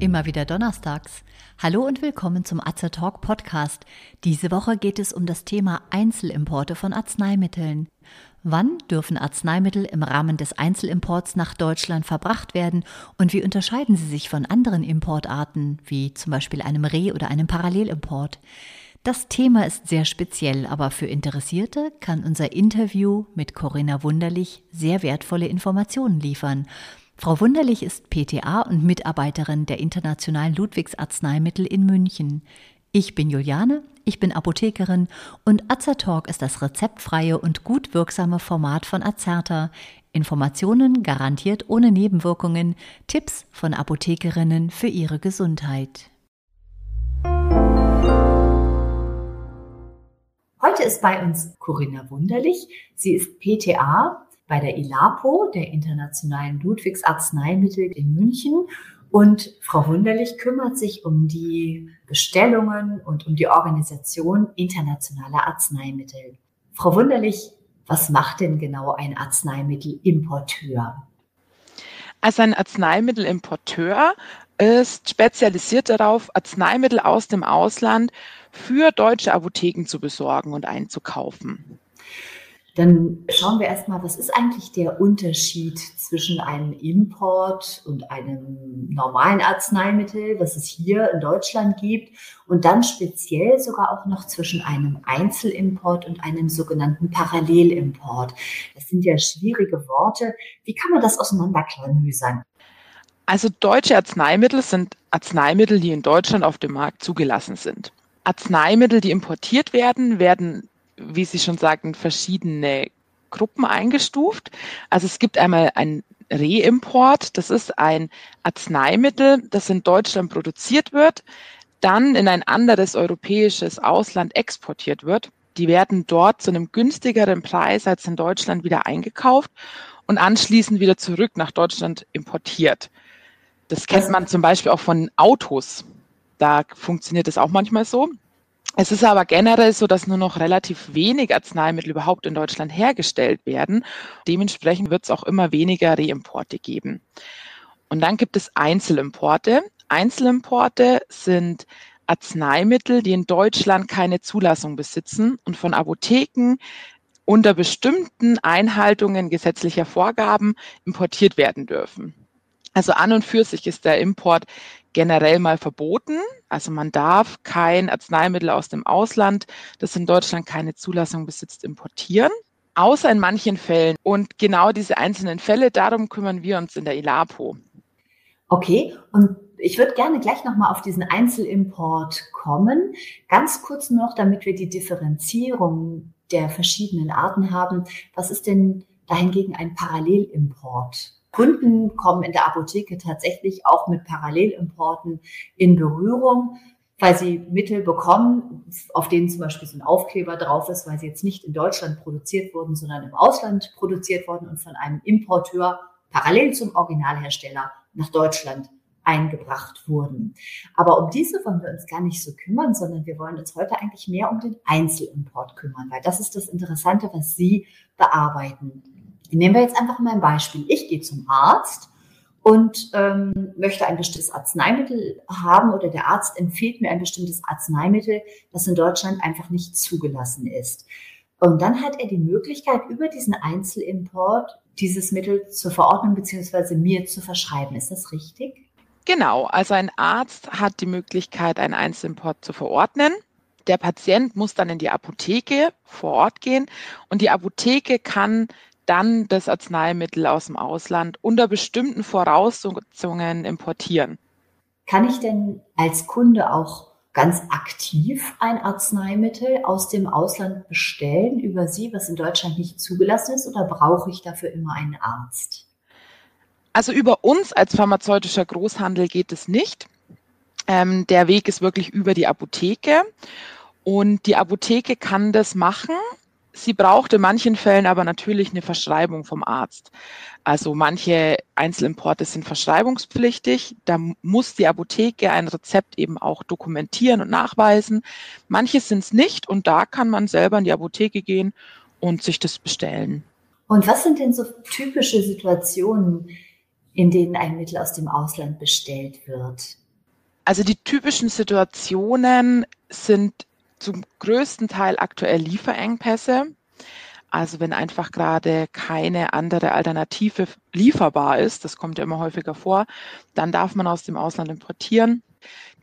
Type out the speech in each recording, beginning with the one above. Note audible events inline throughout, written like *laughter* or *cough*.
Immer wieder donnerstags. Hallo und willkommen zum Atze Talk Podcast. Diese Woche geht es um das Thema Einzelimporte von Arzneimitteln. Wann dürfen Arzneimittel im Rahmen des Einzelimports nach Deutschland verbracht werden und wie unterscheiden sie sich von anderen Importarten, wie zum Beispiel einem Reh- oder einem Parallelimport? Das Thema ist sehr speziell, aber für Interessierte kann unser Interview mit Corinna Wunderlich sehr wertvolle Informationen liefern. Frau Wunderlich ist PTA und Mitarbeiterin der Internationalen Ludwigs-Arzneimittel in München. Ich bin Juliane, ich bin Apothekerin und Azertalk ist das rezeptfreie und gut wirksame Format von Azerta. Informationen garantiert ohne Nebenwirkungen, Tipps von Apothekerinnen für ihre Gesundheit. Heute ist bei uns Corinna Wunderlich. Sie ist PTA bei der ILAPO, der Internationalen Ludwigs Arzneimittel in München. Und Frau Wunderlich kümmert sich um die Bestellungen und um die Organisation internationaler Arzneimittel. Frau Wunderlich, was macht denn genau ein Arzneimittelimporteur? Also ein Arzneimittelimporteur ist spezialisiert darauf, Arzneimittel aus dem Ausland für deutsche Apotheken zu besorgen und einzukaufen. Dann schauen wir erstmal, was ist eigentlich der Unterschied zwischen einem Import und einem normalen Arzneimittel, was es hier in Deutschland gibt, und dann speziell sogar auch noch zwischen einem Einzelimport und einem sogenannten Parallelimport. Das sind ja schwierige Worte. Wie kann man das auseinanderklamüsern? Also deutsche Arzneimittel sind Arzneimittel, die in Deutschland auf dem Markt zugelassen sind. Arzneimittel, die importiert werden, werden wie Sie schon sagten, verschiedene Gruppen eingestuft. Also es gibt einmal ein Reimport, das ist ein Arzneimittel, das in Deutschland produziert wird, dann in ein anderes europäisches Ausland exportiert wird. Die werden dort zu einem günstigeren Preis als in Deutschland wieder eingekauft und anschließend wieder zurück nach Deutschland importiert. Das kennt man zum Beispiel auch von Autos. Da funktioniert es auch manchmal so. Es ist aber generell so, dass nur noch relativ wenig Arzneimittel überhaupt in Deutschland hergestellt werden. Dementsprechend wird es auch immer weniger Reimporte geben. Und dann gibt es Einzelimporte. Einzelimporte sind Arzneimittel, die in Deutschland keine Zulassung besitzen und von Apotheken unter bestimmten Einhaltungen gesetzlicher Vorgaben importiert werden dürfen. Also an und für sich ist der Import generell mal verboten. Also man darf kein Arzneimittel aus dem Ausland, das in Deutschland keine Zulassung besitzt, importieren. Außer in manchen Fällen. Und genau diese einzelnen Fälle, darum kümmern wir uns in der ILAPO. Okay, und ich würde gerne gleich nochmal auf diesen Einzelimport kommen. Ganz kurz noch, damit wir die Differenzierung der verschiedenen Arten haben. Was ist denn dahingegen ein Parallelimport? Kunden kommen in der Apotheke tatsächlich auch mit Parallelimporten in Berührung, weil sie Mittel bekommen, auf denen zum Beispiel so ein Aufkleber drauf ist, weil sie jetzt nicht in Deutschland produziert wurden, sondern im Ausland produziert wurden und von einem Importeur parallel zum Originalhersteller nach Deutschland eingebracht wurden. Aber um diese wollen wir uns gar nicht so kümmern, sondern wir wollen uns heute eigentlich mehr um den Einzelimport kümmern, weil das ist das Interessante, was Sie bearbeiten. Nehmen wir jetzt einfach mal ein Beispiel. Ich gehe zum Arzt und ähm, möchte ein bestimmtes Arzneimittel haben oder der Arzt empfiehlt mir ein bestimmtes Arzneimittel, das in Deutschland einfach nicht zugelassen ist. Und dann hat er die Möglichkeit, über diesen Einzelimport dieses Mittel zu verordnen bzw. mir zu verschreiben. Ist das richtig? Genau, also ein Arzt hat die Möglichkeit, einen Einzelimport zu verordnen. Der Patient muss dann in die Apotheke vor Ort gehen und die Apotheke kann dann das Arzneimittel aus dem Ausland unter bestimmten Voraussetzungen importieren. Kann ich denn als Kunde auch ganz aktiv ein Arzneimittel aus dem Ausland bestellen über Sie, was in Deutschland nicht zugelassen ist, oder brauche ich dafür immer einen Arzt? Also über uns als pharmazeutischer Großhandel geht es nicht. Ähm, der Weg ist wirklich über die Apotheke. Und die Apotheke kann das machen Sie braucht in manchen Fällen aber natürlich eine Verschreibung vom Arzt. Also manche Einzelimporte sind verschreibungspflichtig. Da muss die Apotheke ein Rezept eben auch dokumentieren und nachweisen. Manche sind es nicht und da kann man selber in die Apotheke gehen und sich das bestellen. Und was sind denn so typische Situationen, in denen ein Mittel aus dem Ausland bestellt wird? Also die typischen Situationen sind zum größten Teil aktuell Lieferengpässe. Also wenn einfach gerade keine andere Alternative lieferbar ist, das kommt ja immer häufiger vor, dann darf man aus dem Ausland importieren.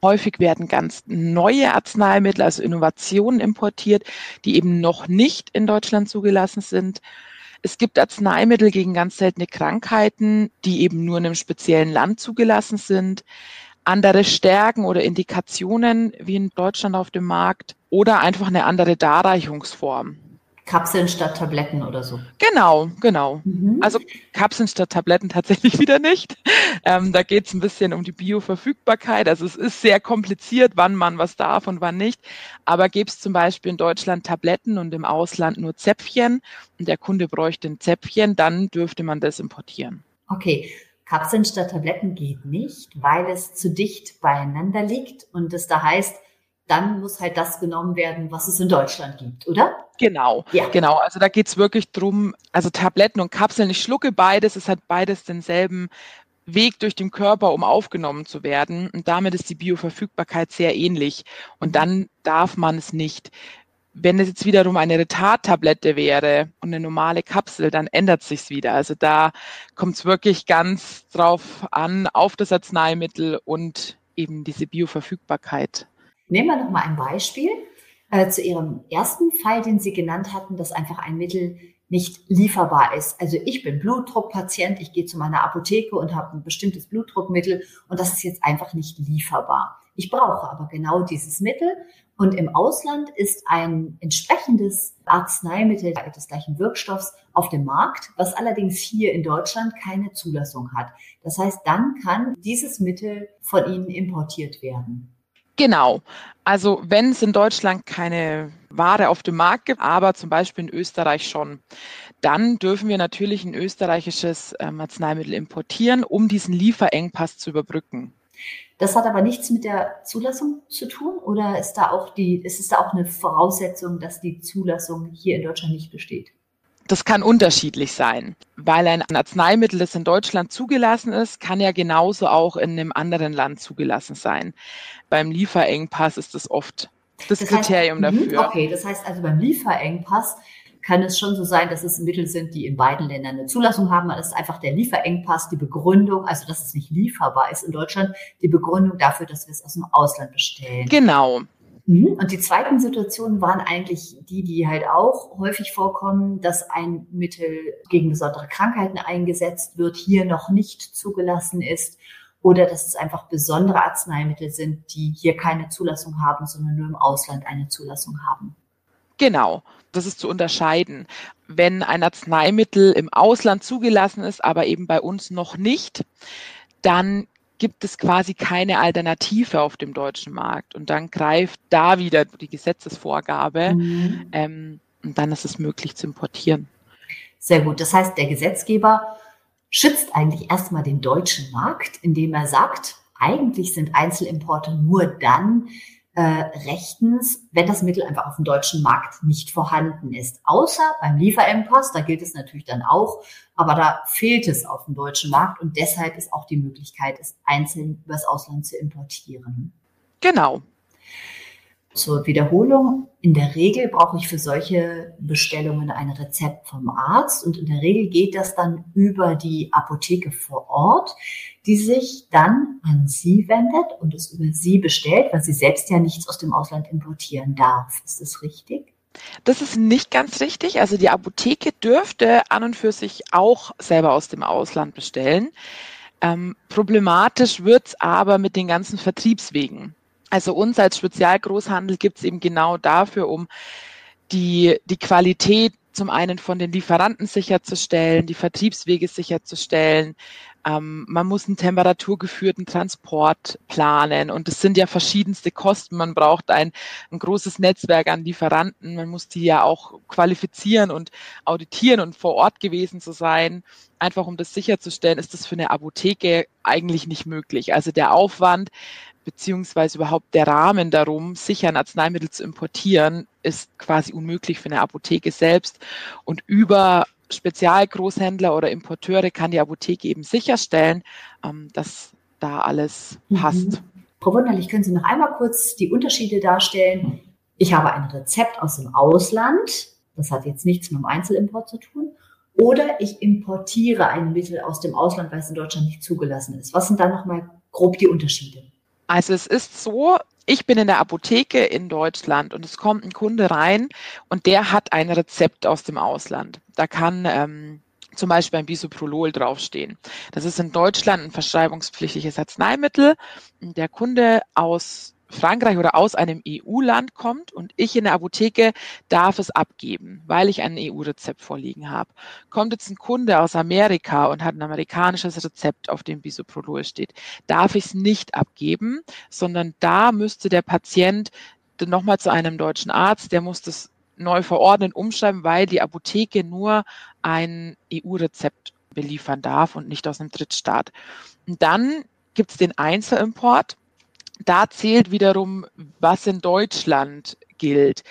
Häufig werden ganz neue Arzneimittel, also Innovationen importiert, die eben noch nicht in Deutschland zugelassen sind. Es gibt Arzneimittel gegen ganz seltene Krankheiten, die eben nur in einem speziellen Land zugelassen sind. Andere Stärken oder Indikationen wie in Deutschland auf dem Markt oder einfach eine andere Darreichungsform. Kapseln statt Tabletten oder so. Genau, genau. Mhm. Also Kapseln statt Tabletten tatsächlich *laughs* wieder nicht. Ähm, da geht es ein bisschen um die Bioverfügbarkeit. Also es ist sehr kompliziert, wann man was darf und wann nicht. Aber gäbe es zum Beispiel in Deutschland Tabletten und im Ausland nur Zäpfchen und der Kunde bräuchte ein Zäpfchen, dann dürfte man das importieren. Okay. Kapseln statt Tabletten geht nicht, weil es zu dicht beieinander liegt und es da heißt, dann muss halt das genommen werden, was es in Deutschland gibt, oder? Genau, ja. genau. Also da geht's wirklich drum, also Tabletten und Kapseln, ich schlucke beides, es hat beides denselben Weg durch den Körper, um aufgenommen zu werden. Und damit ist die Bioverfügbarkeit sehr ähnlich. Und dann darf man es nicht. Wenn es jetzt wiederum eine Retardtablette wäre und eine normale Kapsel, dann ändert sich's wieder. Also da kommt es wirklich ganz drauf an, auf das Arzneimittel und eben diese Bioverfügbarkeit. Nehmen wir noch mal ein Beispiel äh, zu Ihrem ersten Fall, den Sie genannt hatten, dass einfach ein Mittel nicht lieferbar ist. Also ich bin Blutdruckpatient, ich gehe zu meiner Apotheke und habe ein bestimmtes Blutdruckmittel und das ist jetzt einfach nicht lieferbar. Ich brauche aber genau dieses Mittel und im Ausland ist ein entsprechendes Arzneimittel des gleichen Wirkstoffs auf dem Markt, was allerdings hier in Deutschland keine Zulassung hat. Das heißt, dann kann dieses Mittel von Ihnen importiert werden. Genau. Also wenn es in Deutschland keine Ware auf dem Markt gibt, aber zum Beispiel in Österreich schon, dann dürfen wir natürlich ein österreichisches ähm, Arzneimittel importieren, um diesen Lieferengpass zu überbrücken. Das hat aber nichts mit der Zulassung zu tun oder ist da auch die, ist es da auch eine Voraussetzung, dass die Zulassung hier in Deutschland nicht besteht? Das kann unterschiedlich sein, weil ein Arzneimittel, das in Deutschland zugelassen ist, kann ja genauso auch in einem anderen Land zugelassen sein. Beim Lieferengpass ist das oft das, das Kriterium heißt, mhm, dafür. Okay, das heißt also beim Lieferengpass kann es schon so sein, dass es Mittel sind, die in beiden Ländern eine Zulassung haben. Das ist einfach der Lieferengpass, die Begründung, also dass es nicht lieferbar ist in Deutschland, die Begründung dafür, dass wir es aus dem Ausland bestellen. Genau, Mhm. Und die zweiten Situationen waren eigentlich die, die halt auch häufig vorkommen, dass ein Mittel gegen besondere Krankheiten eingesetzt wird, hier noch nicht zugelassen ist oder dass es einfach besondere Arzneimittel sind, die hier keine Zulassung haben, sondern nur im Ausland eine Zulassung haben. Genau, das ist zu unterscheiden. Wenn ein Arzneimittel im Ausland zugelassen ist, aber eben bei uns noch nicht, dann gibt es quasi keine Alternative auf dem deutschen Markt. Und dann greift da wieder die Gesetzesvorgabe mhm. ähm, und dann ist es möglich zu importieren. Sehr gut. Das heißt, der Gesetzgeber schützt eigentlich erstmal den deutschen Markt, indem er sagt, eigentlich sind Einzelimporte nur dann äh, rechtens, wenn das Mittel einfach auf dem deutschen Markt nicht vorhanden ist. Außer beim Lieferengpass, da gilt es natürlich dann auch, aber da fehlt es auf dem deutschen Markt und deshalb ist auch die Möglichkeit, es einzeln übers Ausland zu importieren. Genau, zur Wiederholung. In der Regel brauche ich für solche Bestellungen ein Rezept vom Arzt und in der Regel geht das dann über die Apotheke vor Ort, die sich dann an Sie wendet und es über Sie bestellt, weil sie selbst ja nichts aus dem Ausland importieren darf. Ist das richtig? Das ist nicht ganz richtig. Also die Apotheke dürfte an und für sich auch selber aus dem Ausland bestellen. Ähm, problematisch wird es aber mit den ganzen Vertriebswegen. Also uns als Spezialgroßhandel gibt es eben genau dafür, um die, die Qualität zum einen von den Lieferanten sicherzustellen, die Vertriebswege sicherzustellen. Ähm, man muss einen temperaturgeführten Transport planen und es sind ja verschiedenste Kosten. Man braucht ein, ein großes Netzwerk an Lieferanten. Man muss die ja auch qualifizieren und auditieren und vor Ort gewesen zu sein. Einfach um das sicherzustellen, ist das für eine Apotheke eigentlich nicht möglich. Also der Aufwand, beziehungsweise überhaupt der Rahmen darum, sicher ein Arzneimittel zu importieren, ist quasi unmöglich für eine Apotheke selbst. Und über Spezialgroßhändler oder Importeure kann die Apotheke eben sicherstellen, ähm, dass da alles mhm. passt. Frau Wunderlich, können Sie noch einmal kurz die Unterschiede darstellen? Ich habe ein Rezept aus dem Ausland, das hat jetzt nichts mit dem Einzelimport zu tun, oder ich importiere ein Mittel aus dem Ausland, weil es in Deutschland nicht zugelassen ist. Was sind da nochmal grob die Unterschiede? Also es ist so, ich bin in der Apotheke in Deutschland und es kommt ein Kunde rein und der hat ein Rezept aus dem Ausland. Da kann ähm, zum Beispiel ein Bisoprolol draufstehen. Das ist in Deutschland ein verschreibungspflichtiges Arzneimittel. Der Kunde aus Frankreich oder aus einem EU-Land kommt und ich in der Apotheke darf es abgeben, weil ich ein EU-Rezept vorliegen habe. Kommt jetzt ein Kunde aus Amerika und hat ein amerikanisches Rezept, auf dem Bisoprolol steht, darf ich es nicht abgeben, sondern da müsste der Patient nochmal zu einem deutschen Arzt, der muss das neu verordnen, umschreiben, weil die Apotheke nur ein EU-Rezept beliefern darf und nicht aus einem Drittstaat. Und dann gibt es den Einzelimport da zählt wiederum, was in Deutschland gilt.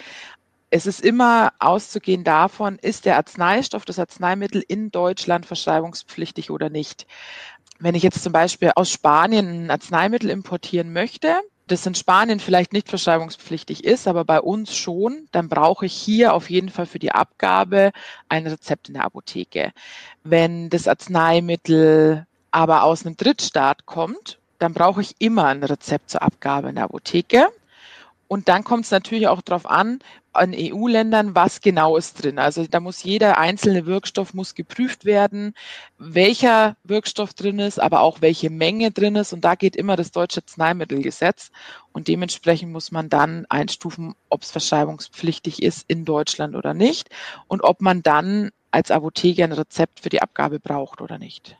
Es ist immer auszugehen davon, ist der Arzneistoff, das Arzneimittel in Deutschland verschreibungspflichtig oder nicht. Wenn ich jetzt zum Beispiel aus Spanien ein Arzneimittel importieren möchte, das in Spanien vielleicht nicht verschreibungspflichtig ist, aber bei uns schon, dann brauche ich hier auf jeden Fall für die Abgabe ein Rezept in der Apotheke. Wenn das Arzneimittel aber aus einem Drittstaat kommt dann brauche ich immer ein Rezept zur Abgabe in der Apotheke. Und dann kommt es natürlich auch darauf an, an EU-Ländern, was genau ist drin. Also da muss jeder einzelne Wirkstoff muss geprüft werden, welcher Wirkstoff drin ist, aber auch welche Menge drin ist. Und da geht immer das deutsche Arzneimittelgesetz. Und dementsprechend muss man dann einstufen, ob es verschreibungspflichtig ist in Deutschland oder nicht und ob man dann als Apotheker ein Rezept für die Abgabe braucht oder nicht.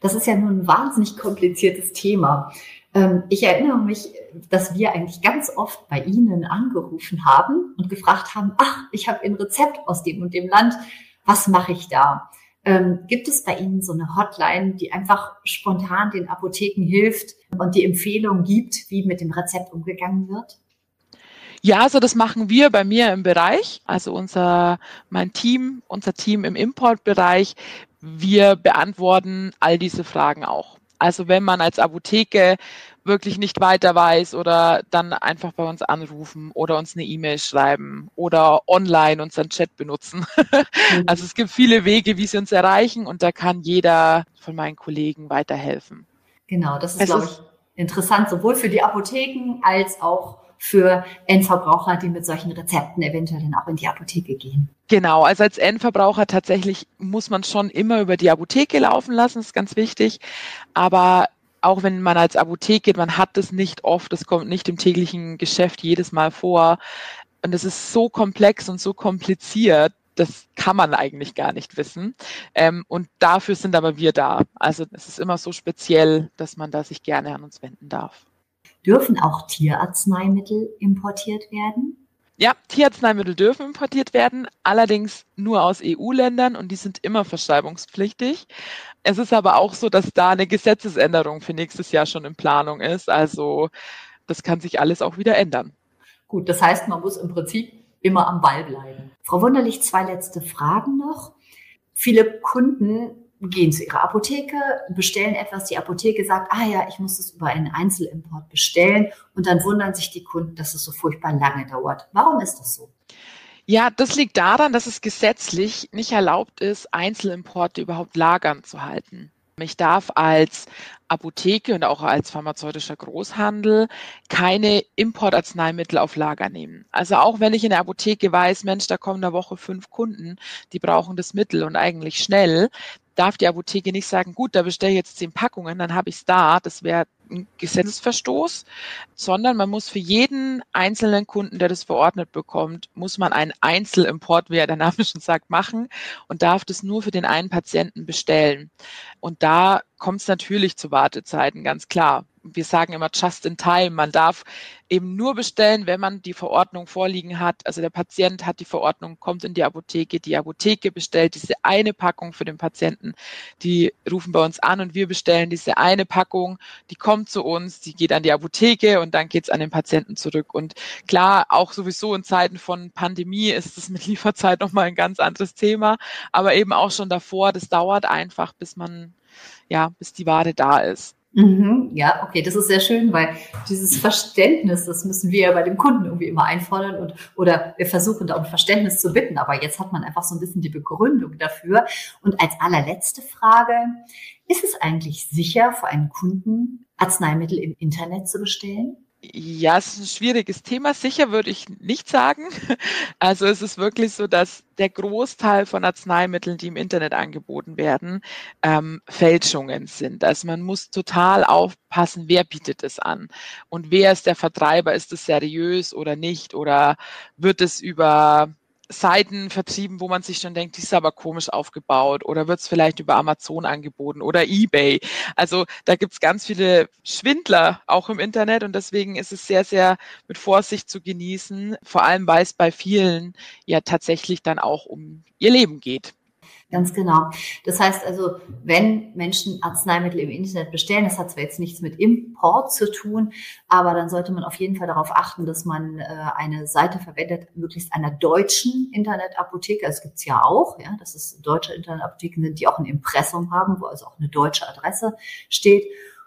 Das ist ja nun ein wahnsinnig kompliziertes Thema. Ähm, ich erinnere mich, dass wir eigentlich ganz oft bei Ihnen angerufen haben und gefragt haben, ach, ich habe ein Rezept aus dem und dem Land, was mache ich da? Ähm, gibt es bei Ihnen so eine Hotline, die einfach spontan den Apotheken hilft und die Empfehlung gibt, wie mit dem Rezept umgegangen wird? Ja, also das machen wir bei mir im Bereich, also unser, mein Team, unser Team im Importbereich wir beantworten all diese Fragen auch. Also wenn man als Apotheke wirklich nicht weiter weiß oder dann einfach bei uns anrufen oder uns eine E-Mail schreiben oder online unseren Chat benutzen. *laughs* Mhm. Also es gibt viele Wege, wie sie uns erreichen und da kann jeder von meinen Kollegen weiterhelfen. Genau, das ist, es glaube ich, interessant, sowohl für die Apotheken als auch für Endverbraucher, die mit solchen Rezepten eventuell dann auch in die Apotheke gehen. Genau, also als Endverbraucher tatsächlich muss man schon immer über die Apotheke laufen lassen, ist ganz wichtig. Aber auch wenn man als Apotheke geht, man hat das nicht oft, das kommt nicht im täglichen Geschäft jedes Mal vor. Und es ist so komplex und so kompliziert, das kann man eigentlich gar nicht wissen. Ähm, und dafür sind aber wir da. Also es ist immer so speziell, dass man da sich gerne an uns wenden darf. Dürfen auch Tierarzneimittel importiert werden? Ja, Tierarzneimittel dürfen importiert werden, allerdings nur aus EU-Ländern und die sind immer verschreibungspflichtig. Es ist aber auch so, dass da eine Gesetzesänderung für nächstes Jahr schon in Planung ist. Also das kann sich alles auch wieder ändern. Gut, das heißt, man muss im Prinzip immer am Ball bleiben. Frau Wunderlich, zwei letzte Fragen noch. Viele Kunden gehen zu ihrer Apotheke, bestellen etwas, die Apotheke sagt, ah ja, ich muss es über einen Einzelimport bestellen und dann wundern sich die Kunden, dass es so furchtbar lange dauert. Warum ist das so? Ja, das liegt daran, dass es gesetzlich nicht erlaubt ist, Einzelimporte überhaupt lagern zu halten. Ich darf als Apotheke und auch als pharmazeutischer Großhandel keine Importarzneimittel auf Lager nehmen. Also auch wenn ich in der Apotheke weiß, Mensch, da kommen in der Woche fünf Kunden, die brauchen das Mittel und eigentlich schnell, darf die Apotheke nicht sagen, gut, da bestelle ich jetzt zehn Packungen, dann habe ich es da. Das wäre ein Gesetzesverstoß, sondern man muss für jeden einzelnen Kunden, der das verordnet bekommt, muss man einen Einzelimport, wie der Name schon sagt, machen und darf das nur für den einen Patienten bestellen. Und da kommt es natürlich zu Wartezeiten, ganz klar wir sagen immer just in time. Man darf eben nur bestellen, wenn man die Verordnung vorliegen hat. Also der Patient hat die Verordnung, kommt in die Apotheke, die Apotheke bestellt diese eine Packung für den Patienten. Die rufen bei uns an und wir bestellen diese eine Packung, die kommt zu uns, die geht an die Apotheke und dann geht's an den Patienten zurück. Und klar, auch sowieso in Zeiten von Pandemie ist es mit *laughs* Lieferzeit nochmal ein ganz anderes Thema, aber eben auch schon davor, das dauert einfach, bis man, ja, bis die Ware da ist. Mhm, ja, okay, das ist sehr schön, weil dieses Verständnis, das müssen wir ja bei dem Kunden irgendwie immer einfordern und oder wir versuchen da um Verständnis zu bitten, aber jetzt hat man einfach so ein bisschen die Begründung dafür. Und als allerletzte Frage, ist es eigentlich sicher für einen Kunden, Arzneimittel im Internet zu bestellen? Ja, es ist ein schwieriges Thema. Sicher würde ich nicht sagen. *laughs* Also es ist wirklich so, dass der Großteil von Arzneimitteln, die im Internet angeboten werden, ähm, Fälschungen sind. Also man muss total aufpassen, wer bietet es an und wer ist der Vertreiber. Ist es seriös oder nicht? Oder wird es über Seiten vertrieben, wo man sich schon denkt, die ist aber komisch aufgebaut oder wird es vielleicht über Amazon angeboten oder eBay. Also da gibt es ganz viele Schwindler auch im Internet und deswegen ist es sehr, sehr mit Vorsicht zu genießen, vor allem weil es bei vielen ja tatsächlich dann auch um ihr Leben geht. Ganz genau. Das heißt also, wenn Menschen Arzneimittel im Internet bestellen, das hat zwar jetzt nichts mit Import zu tun, aber dann sollte man auf jeden Fall darauf achten, dass man äh, eine Seite verwendet, möglichst einer deutschen Internetapotheke. Das gibt's ja auch, ja, dass es deutsche Internetapotheken sind, die auch ein Impressum haben, wo also auch eine deutsche Adresse steht.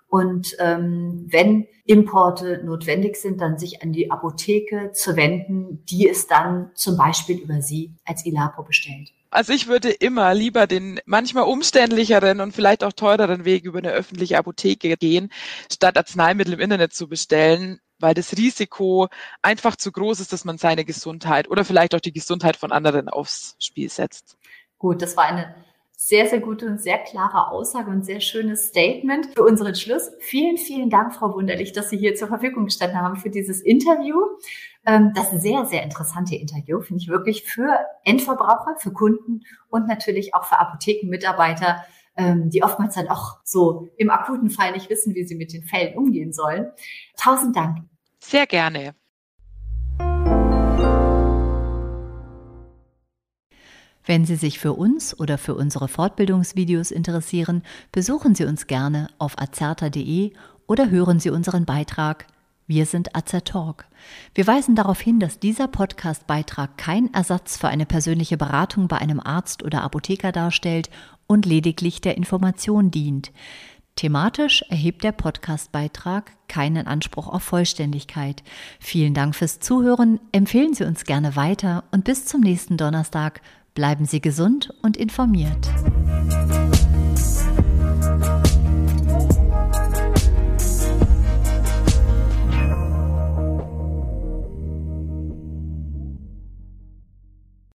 Und ähm, wenn Importe notwendig sind, dann sich an die Apotheke zu wenden, die es dann zum Beispiel über Sie als Ilapo bestellt. Also ich würde immer lieber den manchmal umständlicheren und vielleicht auch teureren Weg über eine öffentliche Apotheke gehen, statt Arzneimittel im Internet zu bestellen, weil das Risiko einfach zu groß ist, dass man seine Gesundheit oder vielleicht auch die Gesundheit von anderen aufs Spiel setzt. Gut, das war eine sehr, sehr gute und sehr klare Aussage und sehr schönes Statement für unseren Schluss. Vielen, vielen Dank, Frau Wunderlich, dass Sie hier zur Verfügung gestanden haben für dieses Interview. Ähm, das sehr, sehr interessante Interview finde ich wirklich für Endverbraucher, für Kunden und natürlich auch für Apothekenmitarbeiter, ähm, die oftmals dann auch so im akuten Fall nicht wissen, wie sie mit den Fällen umgehen sollen. Tausend Dank. Sehr gerne. Wenn Sie sich für uns oder für unsere Fortbildungsvideos interessieren, besuchen Sie uns gerne auf azerta.de oder hören Sie unseren Beitrag Wir sind Azertalk. Wir weisen darauf hin, dass dieser Podcast-Beitrag kein Ersatz für eine persönliche Beratung bei einem Arzt oder Apotheker darstellt und lediglich der Information dient. Thematisch erhebt der Podcastbeitrag keinen Anspruch auf Vollständigkeit. Vielen Dank fürs Zuhören, empfehlen Sie uns gerne weiter und bis zum nächsten Donnerstag Bleiben Sie gesund und informiert.